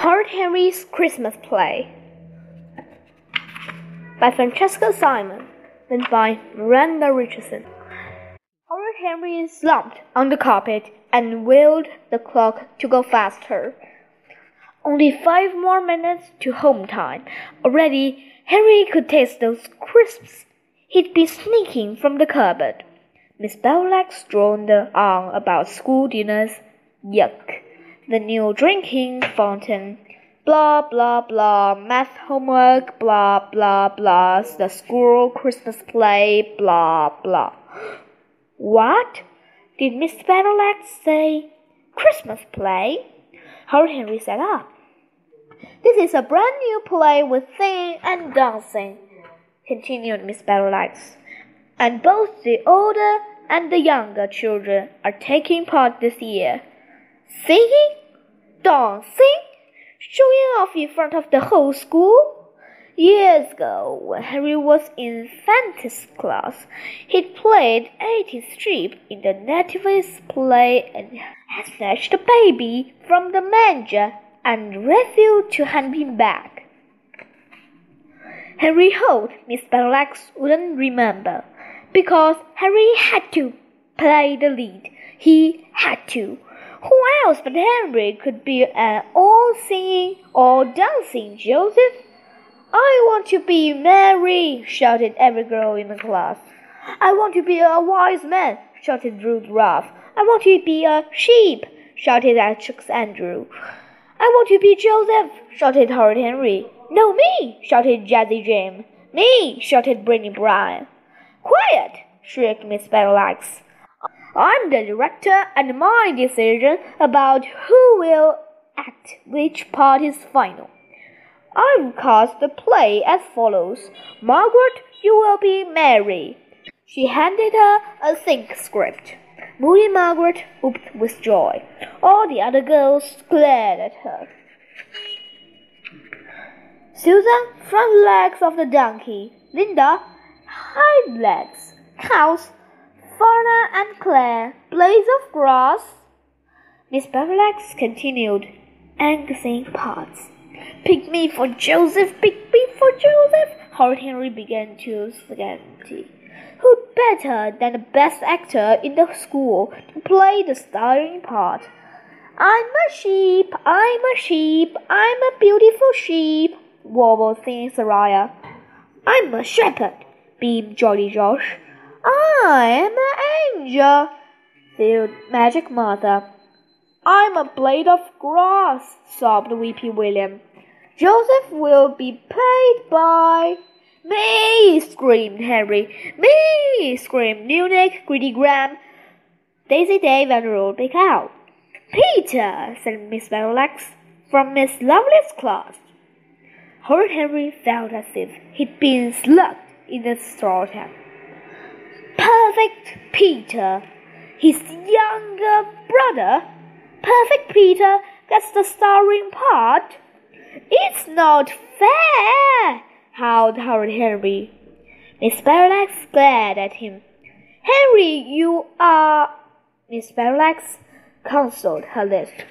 Horrid Henry's Christmas Play by Francesca Simon and by Miranda Richardson. Horrid Henry slumped on the carpet and willed the clock to go faster. Only five more minutes to home time. Already, Henry could taste those crisps he'd been sneaking from the cupboard. Miss Battleaxe droned on about school dinners. Yuck! The new drinking fountain. Blah blah blah. Math homework. Blah blah blah. The school Christmas play. Blah blah. What? Did Miss Battleaxe say? Christmas play? Horrid Henry sat up. Ah, this is a brand new play with singing and dancing, continued Miss Battleaxe. And both the older and the younger children are taking part this year. Singing? Dancing? Showing off in front of the whole school? Years ago, when Harry was in Fantasy class, he played 80th Strip in the nativist play and had snatched the baby from the manger and refused to hand him back. Harry hoped Miss Battleaxe wouldn't remember, because Harry had to play the lead. He had to. Who else but Henry could be an all singing, all dancing Joseph? I want to be Mary, shouted every girl in the class. I want to be a wise man, shouted Ruth Ruff. I want to be a sheep, shouted Alex Andrew. I want to be Joseph, shouted Horrid Henry. No, me, shouted Jazzy Jim. Me, shouted Brittany Bryan. Quiet, shrieked Miss Battleaxe. I'm the director, and my decision about who will act which part is final. I've cast the play as follows Margaret, you will be Mary. She handed her a think script. Moody Margaret whooped with joy. All the other girls glared at her. Susan, front legs of the donkey. Linda, hind legs. Cows, Fauna and Claire, blades of grass. Miss Battleaxe continued, angling parts. Pick me for Joseph, pick me for Joseph. Horrid Henry began to scanty. Who better than the best actor in the school to play the starring part? I'm a sheep, I'm a sheep, I'm a beautiful sheep, warbled Thin Sariah. I'm a shepherd, beamed Jolly Josh. I'm an angel, said Magic Martha. I'm a blade of grass, sobbed Weepy William. Joseph will be played by me, screamed Henry. Me, screamed Munich, Greedy Graham, Daisy Dave, and Ruby Cow. Peter, said Miss Battleaxe, from Miss Lovelace's class. Horrid Henry felt as if he'd been slugged in the straw hat. Perfect Peter, his younger brother. Perfect Peter gets the starring part. It's not fair, howled Horrid Henry. Miss Battleaxe glared at him. Henry, you are. Miss Battleaxe consoled her list.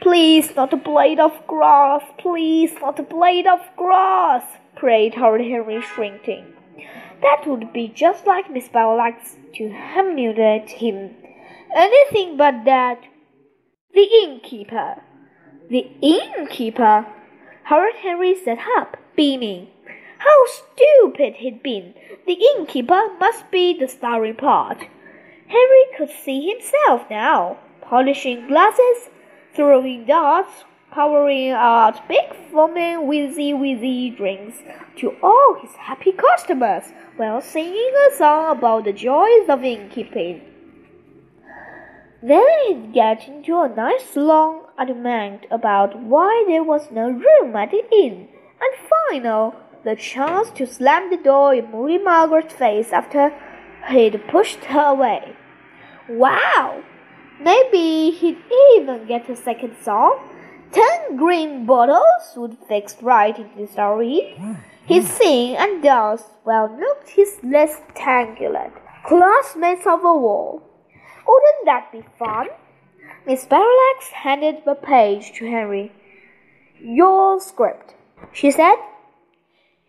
Please, not a blade of grass. Please, not a blade of grass, prayed Horrid Henry, shrinking. That would be just like Miss Battleaxe to humiliate him. Anything but that. The innkeeper. The innkeeper? Horrid Henry sat up, beaming. How stupid he'd been! The innkeeper must be the starring part. Henry could see himself now, polishing glasses, throwing darts, pouring uh, out big foaming whizzy whizzy drinks to all his happy customers while singing a song about the joys of innkeeping. Then he'd get into a nice long argument about why there was no room at the inn, and final, the chance to slam the door in Moody Margaret's face after he'd pushed her away. Wow! Maybe he'd even get a second song. Ten green bottles would fix right into the story. He'd hmm. sing and dance while looked his less tangled classmates of the wall. Wouldn't that be fun? Miss Battleaxe handed the page to Henry. Your script, she said.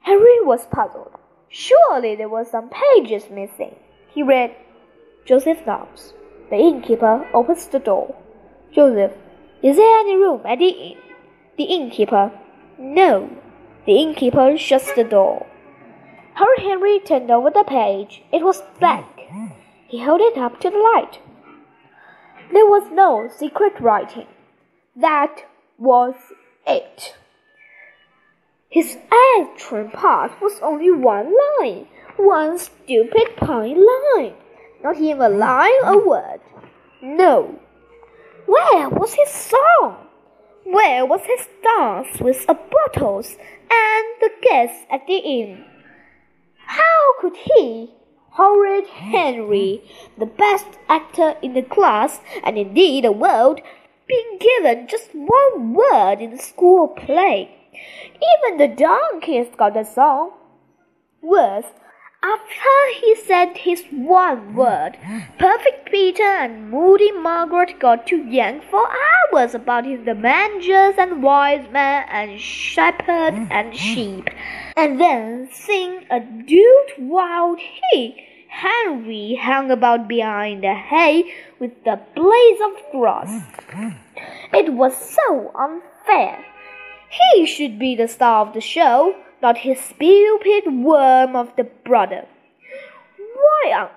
Henry was puzzled. Surely there were some pages missing. He read, Joseph knocks. The innkeeper opens the door. Joseph, is there any room at the inn? The innkeeper, no. The innkeeper shuts the door. Horrid Henry turned over the page. It was blank. He held it up to the light. There was no secret writing. That was it. His action part was only one line, one stupid pine line. Not even a line, a word. No. Where was his song? Where was his dance with the bottles and the guests at the inn? How could he, horrid Henry, the best actor in the class and indeed the world, be given just one word in the school play? Even the donkeys got a song. Worse, after he said his one word, Perfect Peter and Moody Margaret got to yank for hours about the mangers and wise men and shepherd and sheep, and then sing a duet while he, Henry, hung about behind the hay with the blaze of grass. It was so unfair. He should be the star of the show not his stupid worm of the brother. Why on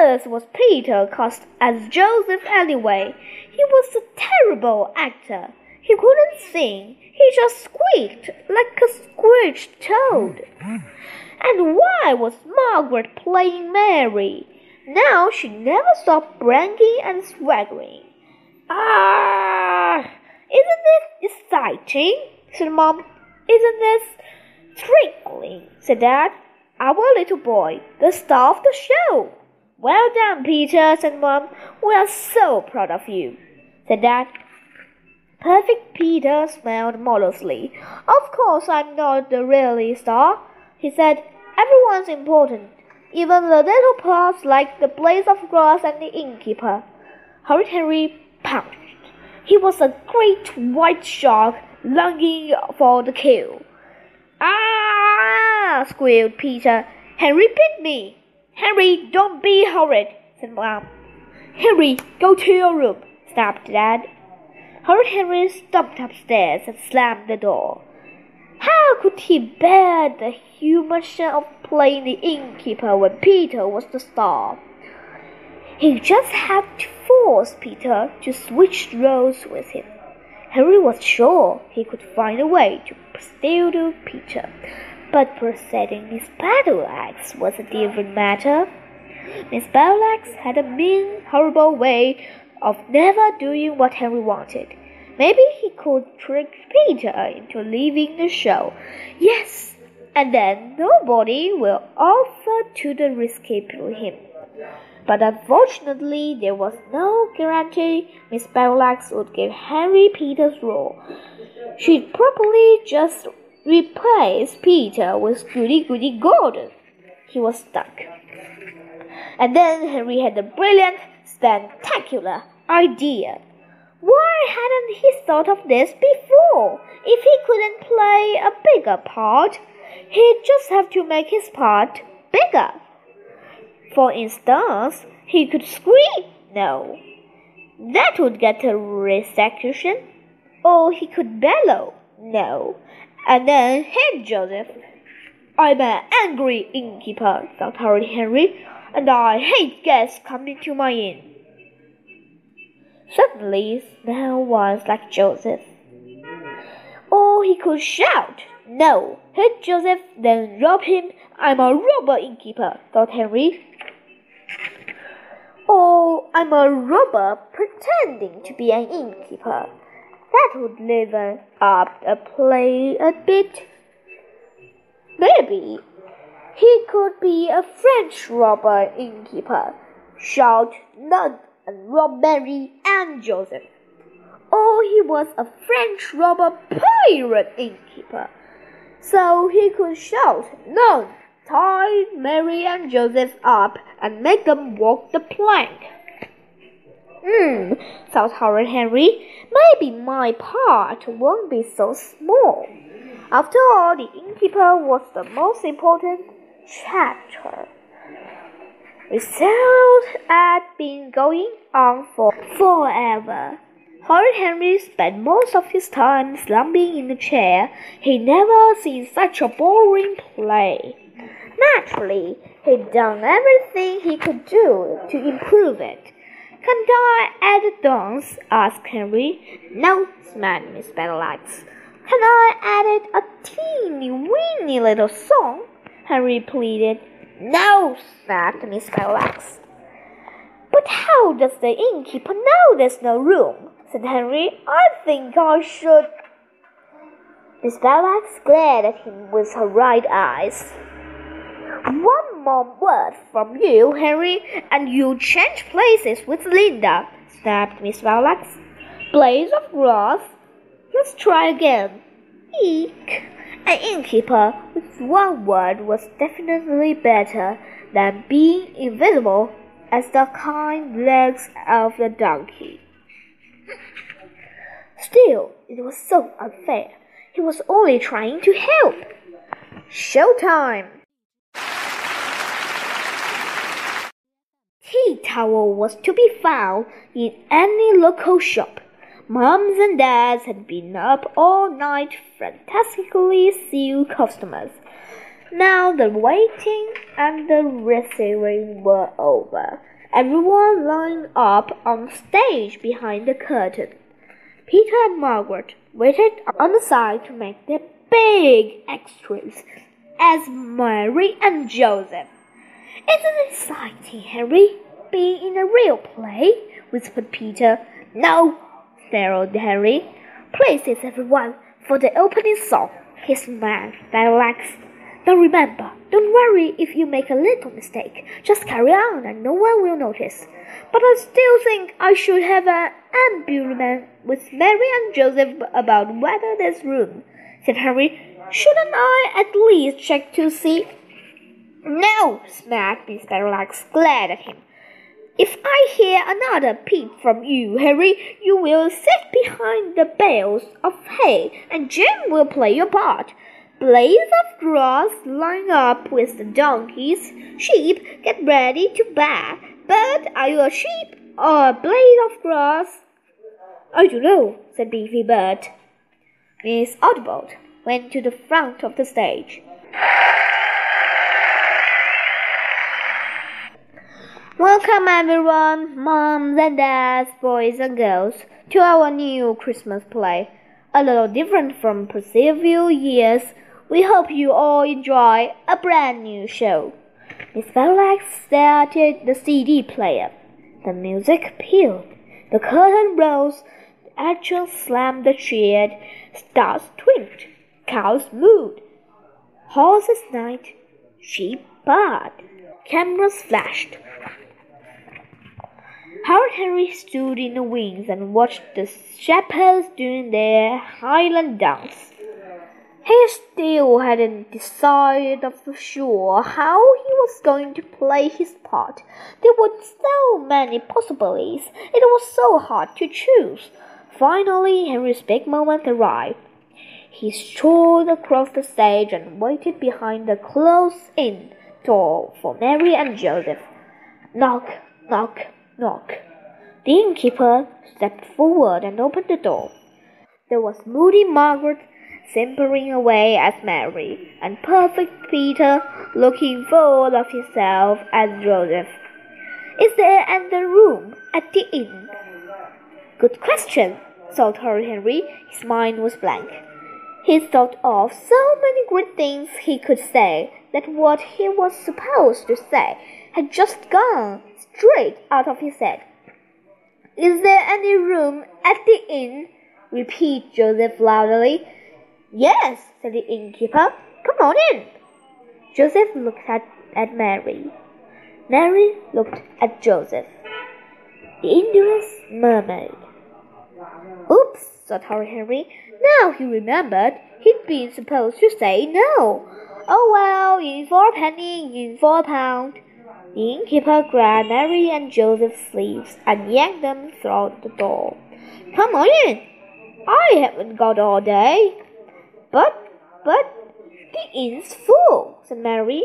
earth was Peter cast as Joseph anyway? He was a terrible actor. He couldn't sing. He just squeaked like a squeaked toad. And why was Margaret playing Mary? Now she never stopped bragging and swaggering. Ah! Isn't this exciting? said Mom. Isn't this Trickling, said Dad. Our little boy, the star of the show. Well done, Peter, said Mom. We are so proud of you, said Dad. Perfect Peter smiled modestly. Of course, I'm not the really star, he said. Everyone's important, even the little parts like the blaze of grass and the innkeeper. Horrid Henry pounced. He was a great white shark longing for the kill. Ah! squealed Peter. Henry bit me. Henry, don't be horrid, said Mom. Henry, go to your room, snapped Dad. Horrid Henry stomped upstairs and slammed the door. How could he bear the humiliation of playing the innkeeper when Peter was the star? He just had to force Peter to switch roles with him. Henry was sure he could find a way to to Peter, but possessing Miss Battleaxe was a different matter. Miss Battleaxe had a mean, horrible way of never doing what Henry wanted. Maybe he could trick Peter into leaving the show. Yes, and then nobody will offer to the rescue him. But unfortunately, there was no guarantee Miss Battleaxe would give Henry Peter's role. She'd probably just replace Peter with Goody Goody Gordon. He was stuck. And then Henry had a brilliant, spectacular idea. Why hadn't he thought of this before? If he couldn't play a bigger part, he'd just have to make his part bigger. For instance, he could scream. No, that would get a resecution. Or he could bellow. No, and then hit Joseph. I'm an angry innkeeper, thought Horrid Henry, and I hate guests coming to my inn. Suddenly, no was like Joseph. Or he could shout. No, hit Joseph, then rob him. I'm a robber innkeeper, thought Henry. Oh, I'm a robber pretending to be an innkeeper. That would liven up the play a bit. Maybe he could be a French robber innkeeper, shout none and rob Mary and Joseph. Or he was a French robber pirate innkeeper, so he could shout none tie Mary and Joseph up and make them walk the plank. Hmm, thought Horrid Henry, maybe my part won't be so small. After all, the innkeeper was the most important chapter. Result had been going on for forever. Horrid Henry spent most of his time slumping in the chair. He never seen such a boring play. Naturally, he'd done everything he could do to improve it. Can't I add a dance? asked Henry. No, smiled Miss Benedict. Can I add a teeny weeny little song? Henry pleaded. No, snapped Miss Benedict. But how does the innkeeper know there's no room? said Henry. I think I should. Miss Benedict glared at him with her right eyes. One more word from you, Henry, and you change places with Linda, snapped Miss Benedict. Blaze of grass. Let's try again. Eek. An innkeeper with one word was definitely better than being invisible as the kind legs of the donkey. Still, it was so unfair. He was only trying to help. Showtime! Towel was to be found in any local shop. Moms and dads had been up all night fantastically seeing customers. Now the waiting and the receiving were over. Everyone lined up on stage behind the curtain. Peter and Margaret waited on the side to make their big extras as Mary and Joseph. Isn't it exciting, Henry, being in a real play? whispered Peter. No, snarled Henry. Places everyone for the opening song. He smiled, relaxed. Now remember, don't worry if you make a little mistake. Just carry on and no one will notice. But I still think I should have an ambulance with Mary and Joseph about whether there's room, said Harry. Shouldn't I at least check to see no, smacked Miss Benedict, glad at him. If I hear another peep from you, Harry, you will sit behind the bales of hay, and Jim will play your part. Blades of grass line up with the donkeys. Sheep, get ready to baa. But are you a sheep or a blade of grass? I don't know, said Beefy Bird. Miss Audubon went to the front of the stage. Welcome everyone, moms and dads, boys and girls, to our new Christmas play. A little different from previous years, we hope you all enjoy a brand new show. Miss Benedict started the CD player. The music pealed, the curtain rose, the action slammed the cheered, stars twinked, cows mooed, horses neighed, sheep barred, cameras flashed. Horrid Henry stood in the wings and watched the shepherds doing their Highland dance. He still hadn't decided for sure how he was going to play his part. There were so many possibilities, it was so hard to choose. Finally, Henry's big moment arrived. He strode across the stage and waited behind the closed-in door for Mary and Joseph. Knock, knock, knock. The innkeeper stepped forward and opened the door. There was moody Margaret simpering away as Mary, and perfect Peter looking full of himself as Joseph. Is there any room at the inn? Good question, thought Horrid Henry. His mind was blank. He thought of so many great things he could say that what he was supposed to say had just gone straight out of his head. Is there any room at the inn? repeated Joseph loudly. Yes, said the innkeeper. Come on in. Joseph looked at, at Mary. Mary looked at Joseph. The Indians murmured. Oops, thought Horrid Henry. Now he remembered he'd been supposed to say no. Oh well, in for a penny, in for a pound. The innkeeper grabbed Mary and Joseph's sleeves and yanked them through the door. Come on in. I haven't got all day. But, but, the inn's full, said Mary.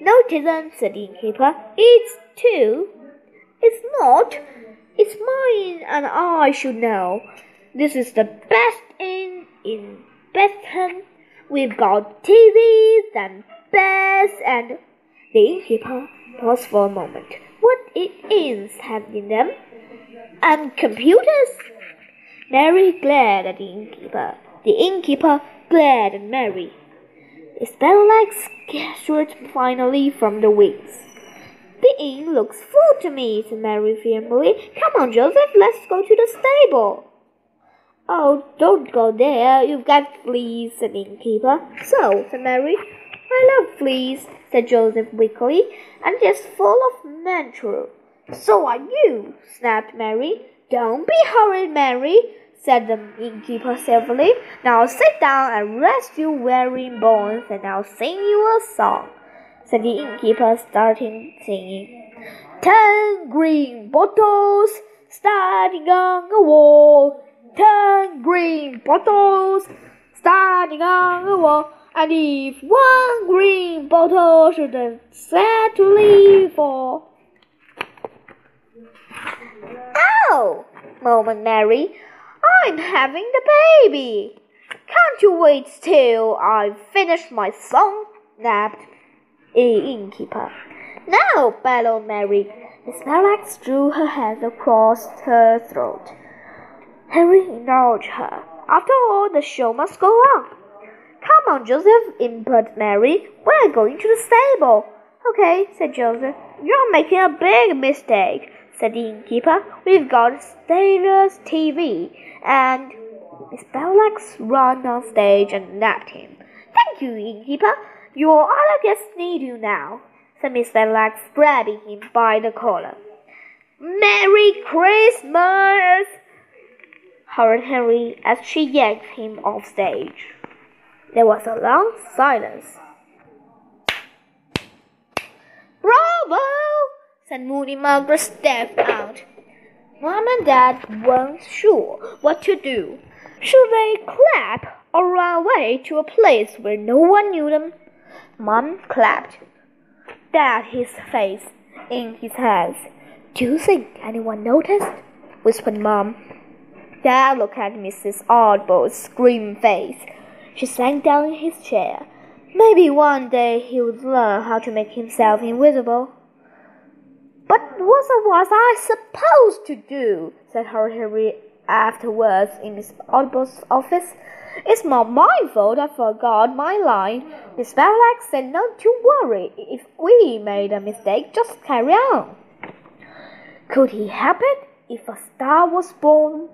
No, it isn't, said the innkeeper. It's two. It's not. It's mine, and I should know. This is the best inn in Bethlehem. We've got TVs and beds and the innkeeper paused for a moment. What it is having them? And computers? Mary glared at the innkeeper. The innkeeper glared at Mary. The spelllegs gathered finally from the wings. The inn looks full to me, said Mary firmly. Come on, Joseph, let's go to the stable. Oh, don't go there. You've got fleas, said the innkeeper. So, said Mary. I love fleas, said Joseph weakly, and just full of mantua. So are you, snapped Mary. Don't be hurried, Mary, said the innkeeper severely. Now sit down and rest your weary bones, and I'll sing you a song, said the innkeeper, starting singing. Ten green bottles standing on the wall, ten green bottles standing on the wall. And if one green bottle should sadly fall. Oh, moaned Mary. I'm having the baby. Can't you wait till I've finished my song? snapped the innkeeper. No, bellowed Mary. Miss Marlax drew her hands across her throat. Henry indulged her. After all, the show must go on. Come on, Joseph, implored Mary. We're going to the stable. Okay, said Joseph. You're making a big mistake, said the innkeeper. We've got stainless TV. And Miss Battleaxe ran on stage and nabbed him. Thank you, innkeeper. Your other guests need you now, said Miss Battleaxe, grabbing him by the collar. Merry Christmas! hurried Henry as she yanked him off stage. There was a long silence. Bravo! said Moody Margaret stepped out. Mom and Dad weren't sure what to do. Should they clap or run away to a place where no one knew them? Mom clapped. Dad his face in his hands. Do you think anyone noticed? whispered Mom. Dad looked at Mrs. Oddbod's grim face. She sank down in his chair. Maybe one day he would learn how to make himself invisible. But what was I supposed to do? said Harry afterwards in Miss Oddbod's office. It's not my fault I forgot my line. Miss Battleaxe said not to worry. If we made a mistake, just carry on. Could he help it if a star was born?